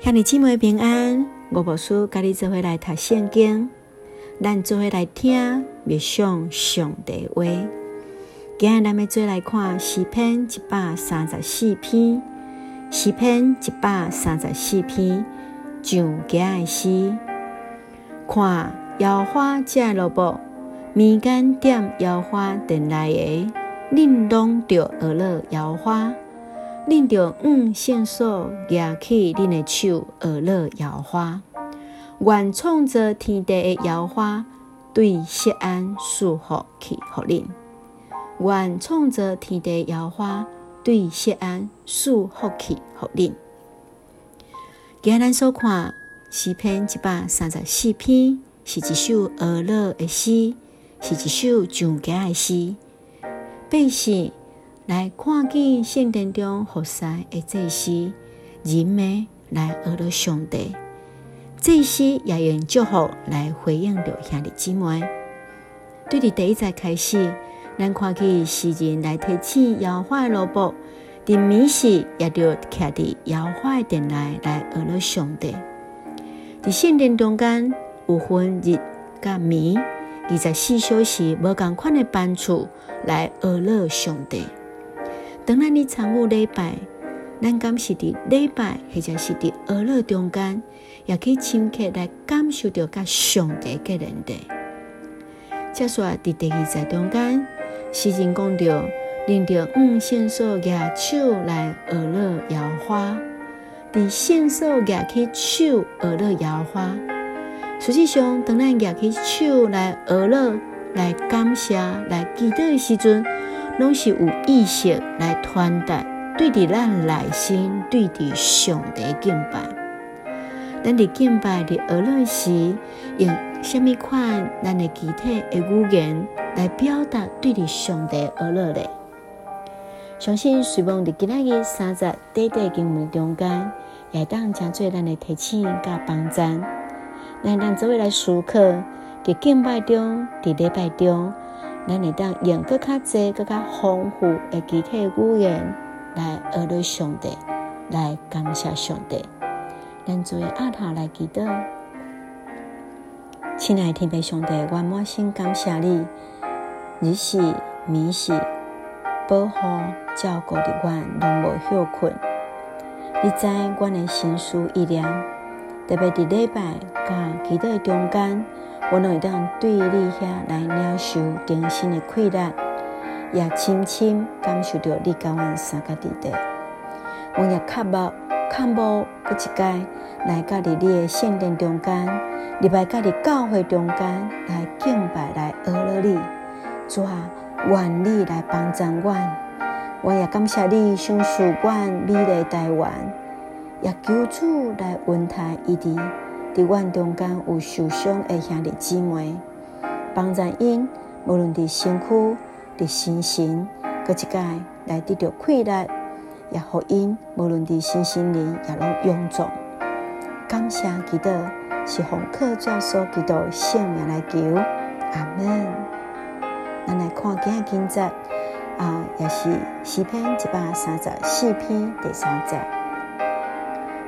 兄弟姊妹平安，我无事甲你做伙来读圣经，咱做伙来听默想上帝话。今日咱要做来看诗篇一百三十四篇，诗篇一百三十四篇，上佳的诗，看耶和华这路步，眠间踮耶和华殿内的，恁拢着学乐耶和华。恁着往圣所举起恁的手，学乐耶和华。愿创造天地的耶和华对锡安赐福气予恁。愿创造天地的耶和华对锡安赐福气予恁。今日咱所看诗篇一百三十四篇，是一首学乐的诗，是一首上佳的诗，百姓。来看见圣殿中服侍的祭司，人们来学乐上帝，祭司也用祝福来回应着兄弟姊妹。对伫第一节开始，咱看见诗人来提起耶和华的路步，伫眠时也着徛伫耶和华的殿内来学乐上帝。伫圣殿中间有分日甲暝，二十四小时无共款的班次来学乐上帝。当咱哩参悟礼拜，咱敢是伫礼拜，或者是伫学乐中间，也可以深刻来感受到甲上帝个人的。接下来伫第二节中间，诗人讲到，恁着五线索举手来学乐摇花，伫圣所举起手学乐摇花。实际上，当咱举起手来学乐、来感谢、来祈祷的时阵，拢是有意识来传达对伫咱内心对伫上帝敬拜。咱伫敬拜伫学乐时，用虾米款咱的具体的语言来表达对伫上帝学乐咧？相信随望伫今日三十短短经文中间，也当成做咱的提醒甲帮助。咱当做位来思考，伫敬拜中，伫礼拜中。咱会当用更加多、更加丰富的具体语言来学乐上帝，来感谢上帝。咱做阿塔来祈祷，亲爱的天父上帝，我满心感谢你，你是你是保护照顾的我，拢无休困。你知我的心思意念，特别伫礼拜甲祈祷中间。我能会当对你遐来领受定心的快乐，也深深感受到你教我三个弟弟。我也渴望、渴望不一届来到你的圣殿中间，礼拜到你教会中间来敬拜、来学乐你。主啊，愿你来帮助我。我也感谢你赏赐我美丽台湾，也求主来恩待伊滴。伫阮中间有受伤的兄弟姊妹，帮助因，无论伫身躯、伫心神，搁一界来得到快乐，也互因，无论伫身心灵也拢臃肿。感谢基督，是奉靠主耶稣基督圣名来求，阿门。咱来看今日经节，啊，也是诗篇一百三十四篇第三节，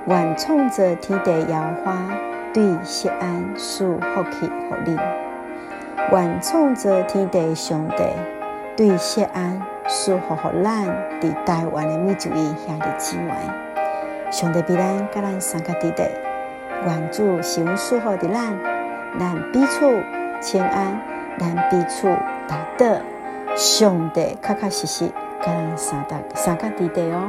愿创造天地摇花。对锡安赐福气予恁，愿创造天地上帝对锡安赐福予咱伫台湾的每一位兄弟姊妹，上帝必然甲咱三个地带，愿主赐福伫咱，咱彼此亲安，咱彼此达到上帝确确实实甲咱三个三个地带哦。